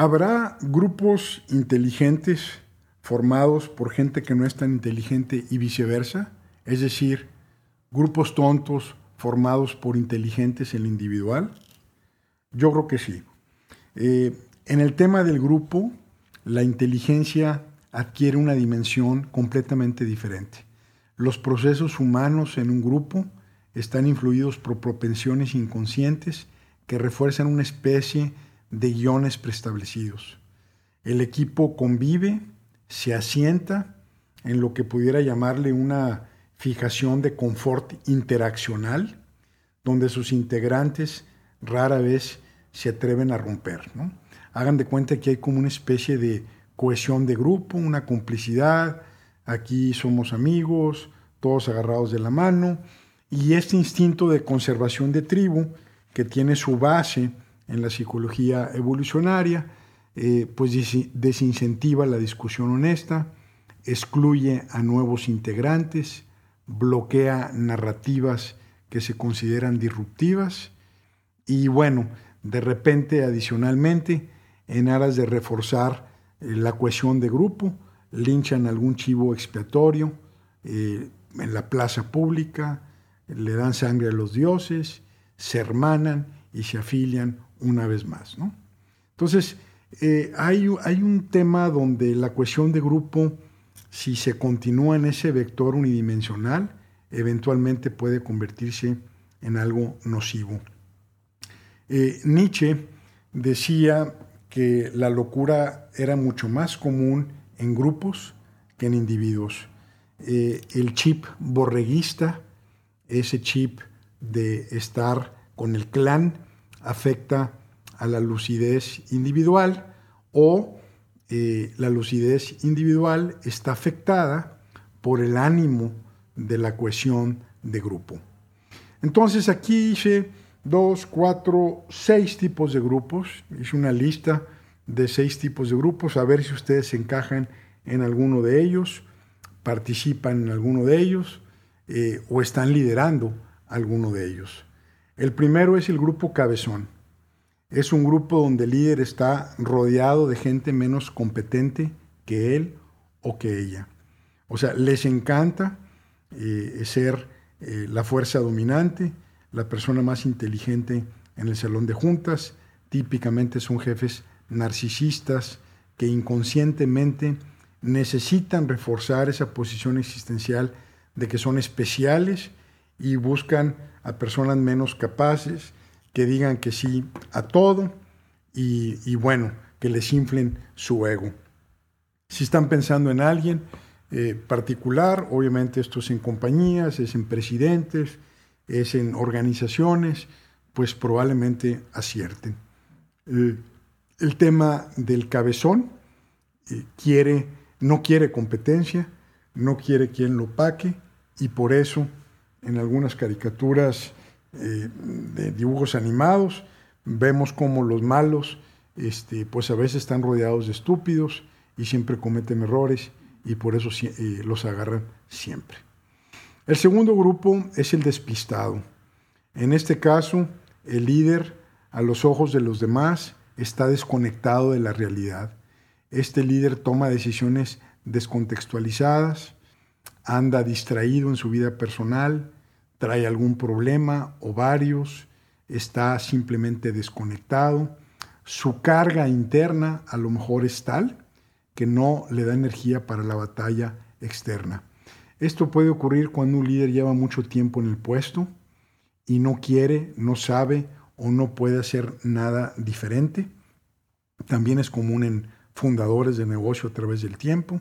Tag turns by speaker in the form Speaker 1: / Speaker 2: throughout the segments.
Speaker 1: Habrá grupos inteligentes formados por gente que no es tan inteligente y viceversa, es decir, grupos tontos formados por inteligentes en el individual. Yo creo que sí. Eh, en el tema del grupo, la inteligencia adquiere una dimensión completamente diferente. Los procesos humanos en un grupo están influidos por propensiones inconscientes que refuerzan una especie de guiones preestablecidos. El equipo convive, se asienta en lo que pudiera llamarle una fijación de confort interaccional, donde sus integrantes rara vez se atreven a romper. Hagan de cuenta que hay como una especie de cohesión de grupo, una complicidad, aquí somos amigos, todos agarrados de la mano, y este instinto de conservación de tribu, que tiene su base en la psicología evolucionaria, eh, pues desincentiva la discusión honesta, excluye a nuevos integrantes, bloquea narrativas que se consideran disruptivas y bueno, de repente adicionalmente, en aras de reforzar eh, la cohesión de grupo, linchan algún chivo expiatorio eh, en la plaza pública, le dan sangre a los dioses, se hermanan y se afilian una vez más. Entonces, eh, hay, un tema donde la cohesión de grupo, si se continúa en ese vector unidimensional, eventualmente puede convertirse en algo nocivo. Eh, Nietzsche decía que la locura era mucho más común en grupos que en individuos. Eh, el chip borreguista, ese chip de estar con el clan, afecta a la lucidez individual o eh, la lucidez individual está afectada por el ánimo de la cohesión de grupo. Entonces aquí hice dos, cuatro, seis tipos de grupos, hice una lista de seis tipos de grupos, a ver si ustedes se encajan en alguno de ellos, participan en alguno de ellos eh, o están liderando alguno de ellos. El primero es el grupo cabezón. Es un grupo donde el líder está rodeado de gente menos competente que él o que ella. O sea, les encanta eh, ser eh, la fuerza dominante, la persona más inteligente en el salón de juntas. Típicamente son jefes narcisistas que inconscientemente necesitan reforzar esa posición existencial de que son especiales y buscan a personas menos capaces, que digan que sí a todo y, bueno, que les inflen su ego. Si están pensando en alguien eh, particular, obviamente esto es en compañías, es en presidentes, es en organizaciones, pues probablemente acierten. el tema del cabezón eh, quiere, no quiere competencia, no quiere quien lo paque y por eso en algunas caricaturas eh, de dibujos animados, vemos como los malos, este, pues a veces están rodeados de estúpidos y siempre cometen errores y por eso eh, los agarran siempre. El segundo grupo es el despistado. En este caso, el líder, a los ojos de los demás, está desconectado de la realidad. Este líder toma decisiones descontextualizadas, anda distraído en su vida personal, trae algún problema o varios, está simplemente desconectado, su carga interna a lo mejor es tal que no le da energía para la batalla externa. Esto puede ocurrir cuando un líder lleva mucho tiempo en el puesto y no quiere, no sabe o no puede hacer nada diferente. También es común en fundadores de negocio a través del tiempo.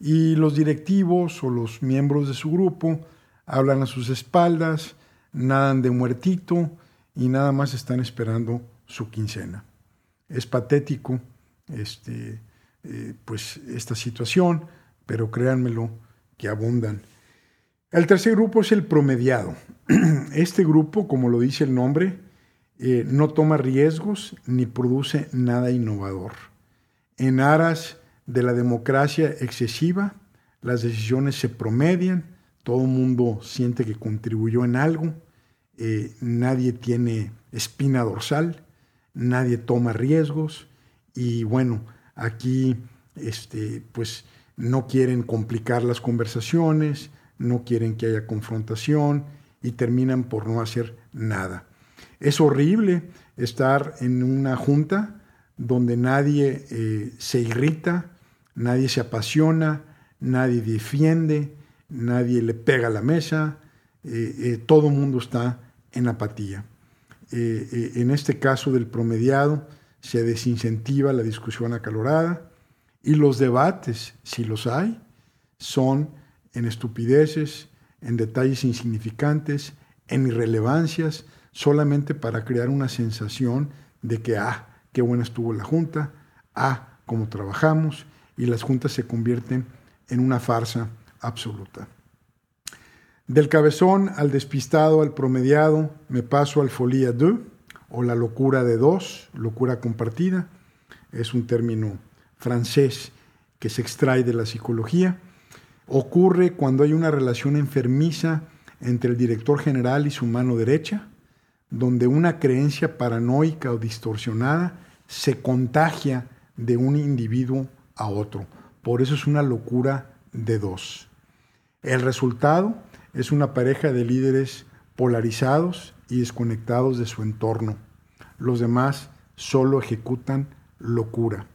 Speaker 1: Y los directivos o los miembros de su grupo hablan a sus espaldas, nadan de muertito y nada más están esperando su quincena. Es patético este, eh, pues esta situación, pero créanmelo que abundan. El tercer grupo es el promediado. Este grupo, como lo dice el nombre, eh, no toma riesgos ni produce nada innovador. En aras de la democracia excesiva, las decisiones se promedian, todo el mundo siente que contribuyó en algo, eh, nadie tiene espina dorsal, nadie toma riesgos y bueno, aquí este, pues no quieren complicar las conversaciones, no quieren que haya confrontación y terminan por no hacer nada. Es horrible estar en una junta donde nadie eh, se irrita, nadie se apasiona, nadie defiende, nadie le pega a la mesa, eh, eh, todo el mundo está en apatía. en este caso del promediado se desincentiva la discusión acalorada y los debates, si los hay, son en estupideces, en detalles insignificantes, en irrelevancias, solamente para crear una sensación de que, ah, qué buena estuvo la Junta, ah, cómo trabajamos, y las juntas se convierten en una farsa absoluta. Del cabezón al despistado, al promediado, me paso al folia de, o la locura de dos, locura compartida, es un término francés que se extrae de la psicología, ocurre cuando hay una relación enfermiza entre el director general y su mano derecha, donde una creencia paranoica o distorsionada se contagia de un individuo a otro. Por eso es una locura de dos. El resultado es una pareja de líderes polarizados y desconectados de su entorno. Los demás solo ejecutan locura.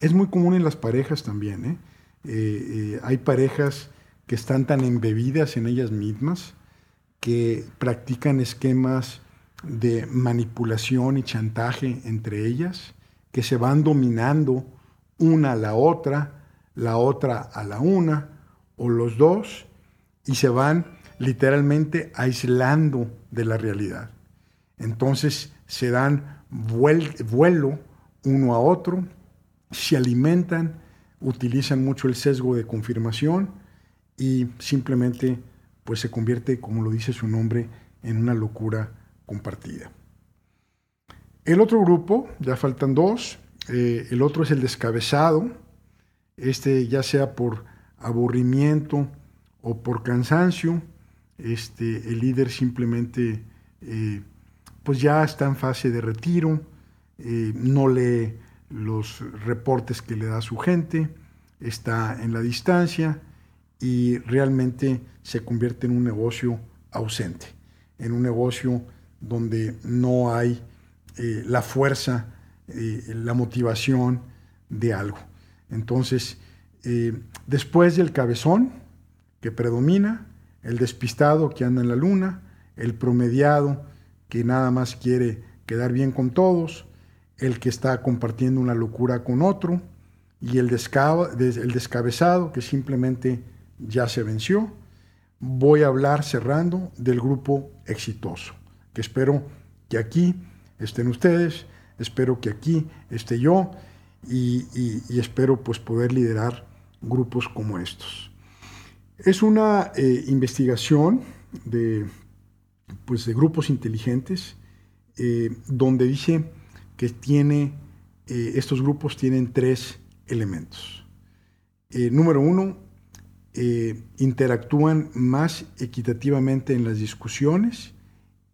Speaker 1: Es muy común en las parejas también. ¿eh? Eh, eh, hay parejas que están tan embebidas en ellas mismas que practican esquemas de manipulación y chantaje entre ellas, que se van dominando una a la otra, la otra a la una, o los dos, y se van literalmente aislando de la realidad. Entonces se dan vuelo uno a otro, se alimentan, utilizan mucho el sesgo de confirmación y simplemente pues se convierte, como lo dice su nombre, en una locura compartida. El otro grupo, ya faltan dos, eh, el otro es el descabezado, este ya sea por aburrimiento o por cansancio, este, el líder simplemente eh, pues ya está en fase de retiro, eh, no lee los reportes que le da su gente, está en la distancia y realmente se convierte en un negocio ausente, en un negocio donde no hay la fuerza, eh, la motivación de algo. Entonces, eh, después del cabezón que predomina, el despistado que anda en la luna, el promediado que nada más quiere quedar bien con todos, el que está compartiendo una locura con otro y el, el descabezado que simplemente ya se venció. Voy a hablar cerrando del grupo exitoso, que espero que aquí estén ustedes, espero que aquí esté yo y, espero pues poder liderar grupos como estos. Es una eh, investigación de, pues, de grupos inteligentes eh, donde dice que tiene, eh, estos grupos tienen tres elementos. Número uno, interactúan más equitativamente en las discusiones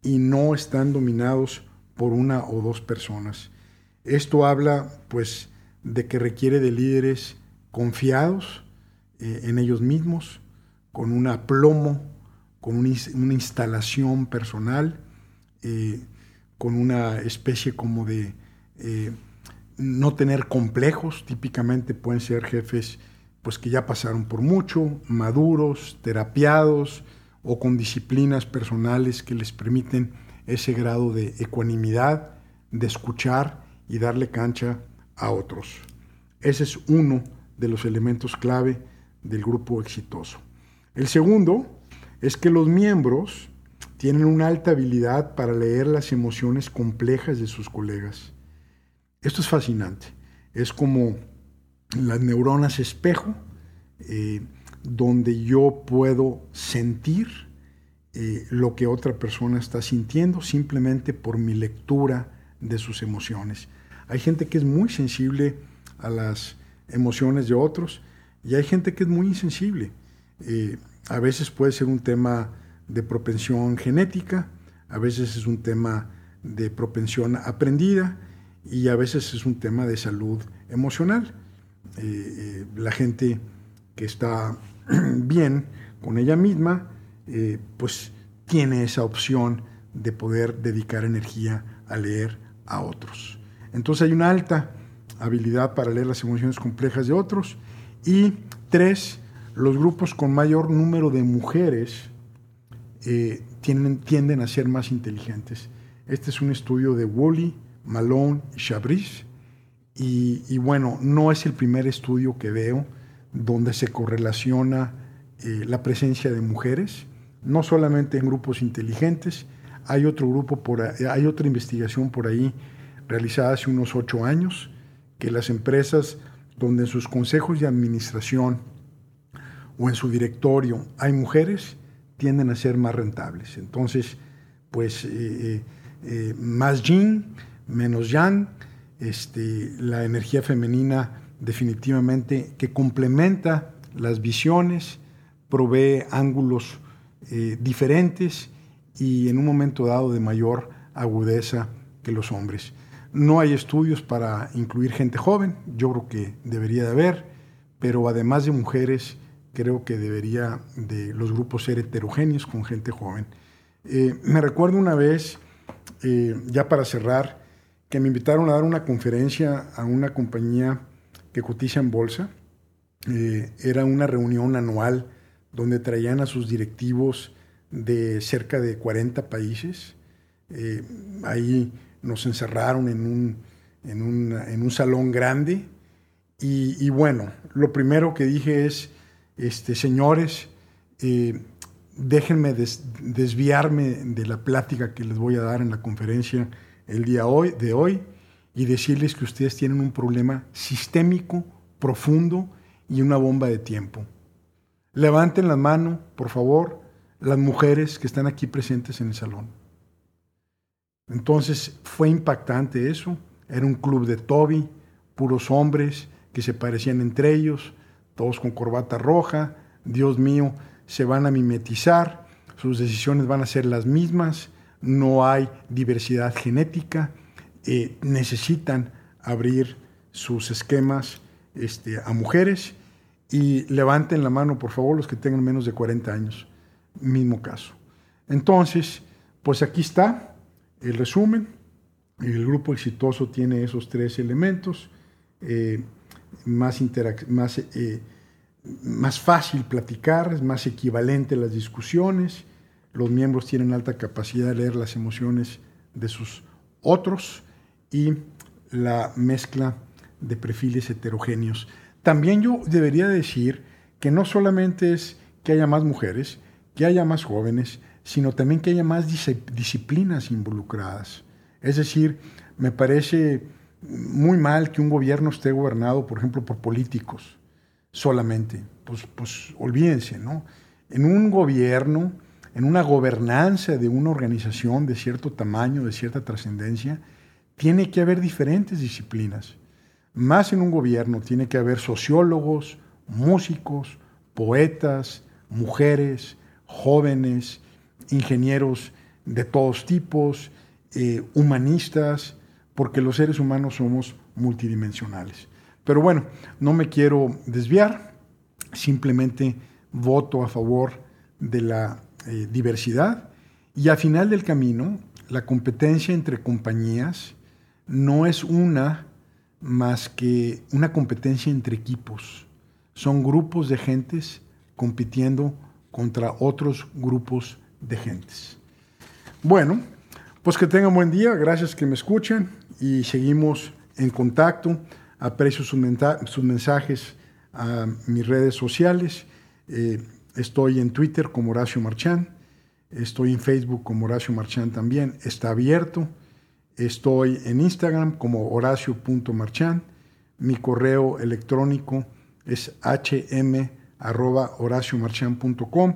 Speaker 1: y no están dominados por una o dos personas. Esto habla, pues, de que requiere de líderes confiados en ellos mismos, con un aplomo, con una instalación personal, con una especie como de eh, no tener complejos, típicamente pueden ser jefes pues que ya pasaron por mucho, maduros, terapiados o con disciplinas personales que les permiten ese grado de ecuanimidad, de escuchar y darle cancha a otros. Ese es uno de los elementos clave del grupo exitoso. El segundo es que los miembros tienen una alta habilidad para leer las emociones complejas de sus colegas. Esto es fascinante. Es como las neuronas espejo, eh, donde yo puedo sentir eh, lo que otra persona está sintiendo simplemente por mi lectura de sus emociones. Hay gente que es muy sensible a las emociones de otros y hay gente que es muy insensible. Eh, a veces puede ser un tema de propensión genética, a veces es un tema de propensión aprendida y a veces es un tema de salud emocional. Eh, eh, la gente que está bien con ella misma, eh, pues tiene esa opción de poder dedicar energía a leer a otros. Entonces hay una alta habilidad para leer las emociones complejas de otros. Y tres, los grupos con mayor número de mujeres tienden, tienden a ser más inteligentes. Este es un estudio de Woolley, Malone y Chabris. Y, bueno, no es el primer estudio que veo donde se correlaciona eh, la presencia de mujeres, no solamente en grupos inteligentes, hay otro grupo por hay otra investigación por ahí realizada hace unos ocho años, que las empresas donde en sus consejos de administración o en su directorio hay mujeres, tienden a ser más rentables. Entonces, pues eh, eh, más yin, menos yang, este, la energía femenina definitivamente que complementa las visiones, provee ángulos eh, diferentes y en un momento dado de mayor agudeza que los hombres. No hay estudios para incluir gente joven, yo creo que debería de haber, pero además de mujeres, creo que debería de los grupos ser heterogéneos con gente joven. Eh, me recuerdo una vez, eh, ya para cerrar, que me invitaron a dar una conferencia a una compañía que cotiza en bolsa. Era una reunión anual donde traían a sus directivos de cerca de 40 países. Eh, ahí nos encerraron en un, en un, salón grande y, bueno, lo primero que dije es, este, señores, eh, déjenme desviarme de la plática que les voy a dar en la conferencia el día hoy, de hoy y decirles que ustedes tienen un problema sistémico, profundo y una bomba de tiempo. Levanten la mano, por favor, las mujeres que están aquí presentes en el salón. Entonces fue impactante eso. Era un club de Toby, puros hombres que se parecían entre ellos, todos con corbata roja. Dios mío, se van a mimetizar, sus decisiones van a ser las mismas, no hay diversidad genética, eh, necesitan abrir sus esquemas este, a mujeres y levanten la mano, por favor, los que tengan menos de 40 años. Mismo caso. Entonces, pues aquí está el resumen. El grupo exitoso tiene esos tres elementos. Eh, más, más, eh, más fácil platicar, es más equivalente a las discusiones los miembros tienen alta capacidad de leer las emociones de sus otros y la mezcla de perfiles heterogéneos. También yo debería decir que no solamente es que haya más mujeres, que haya más jóvenes, sino también que haya más disciplinas involucradas. Es decir, me parece muy mal que un gobierno esté gobernado, por ejemplo, por políticos solamente. Pues, pues olvídense, ¿no? En un gobierno en una gobernanza de una organización de cierto tamaño, de cierta trascendencia, tiene que haber diferentes disciplinas. Más en un gobierno tiene que haber sociólogos, músicos, poetas, mujeres, jóvenes, ingenieros de todos tipos, eh, humanistas, porque los seres humanos somos multidimensionales. Pero bueno, no me quiero desviar, simplemente voto a favor de la eh, diversidad y al final del camino la competencia entre compañías no es una más que una competencia entre equipos. Son grupos de gentes compitiendo contra otros grupos de gentes. Bueno, pues que tengan buen día, gracias que me escuchen y seguimos en contacto. Aprecio sus, mensajes a mis redes sociales. Eh, Estoy en Twitter como Horacio Marchán. Estoy en Facebook como Horacio Marchán también. Está abierto. Estoy en Instagram como horacio.marchán. Mi correo electrónico es hm.horaciomarchán.com.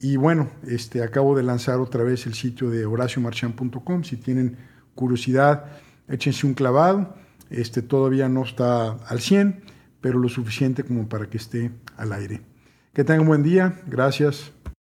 Speaker 1: Y bueno, este, acabo de lanzar otra vez el sitio de horaciomarchán.com. Si tienen curiosidad, échense un clavado. Este, todavía no está al 100, pero lo suficiente como para que esté al aire. Que tengan un buen día. Gracias.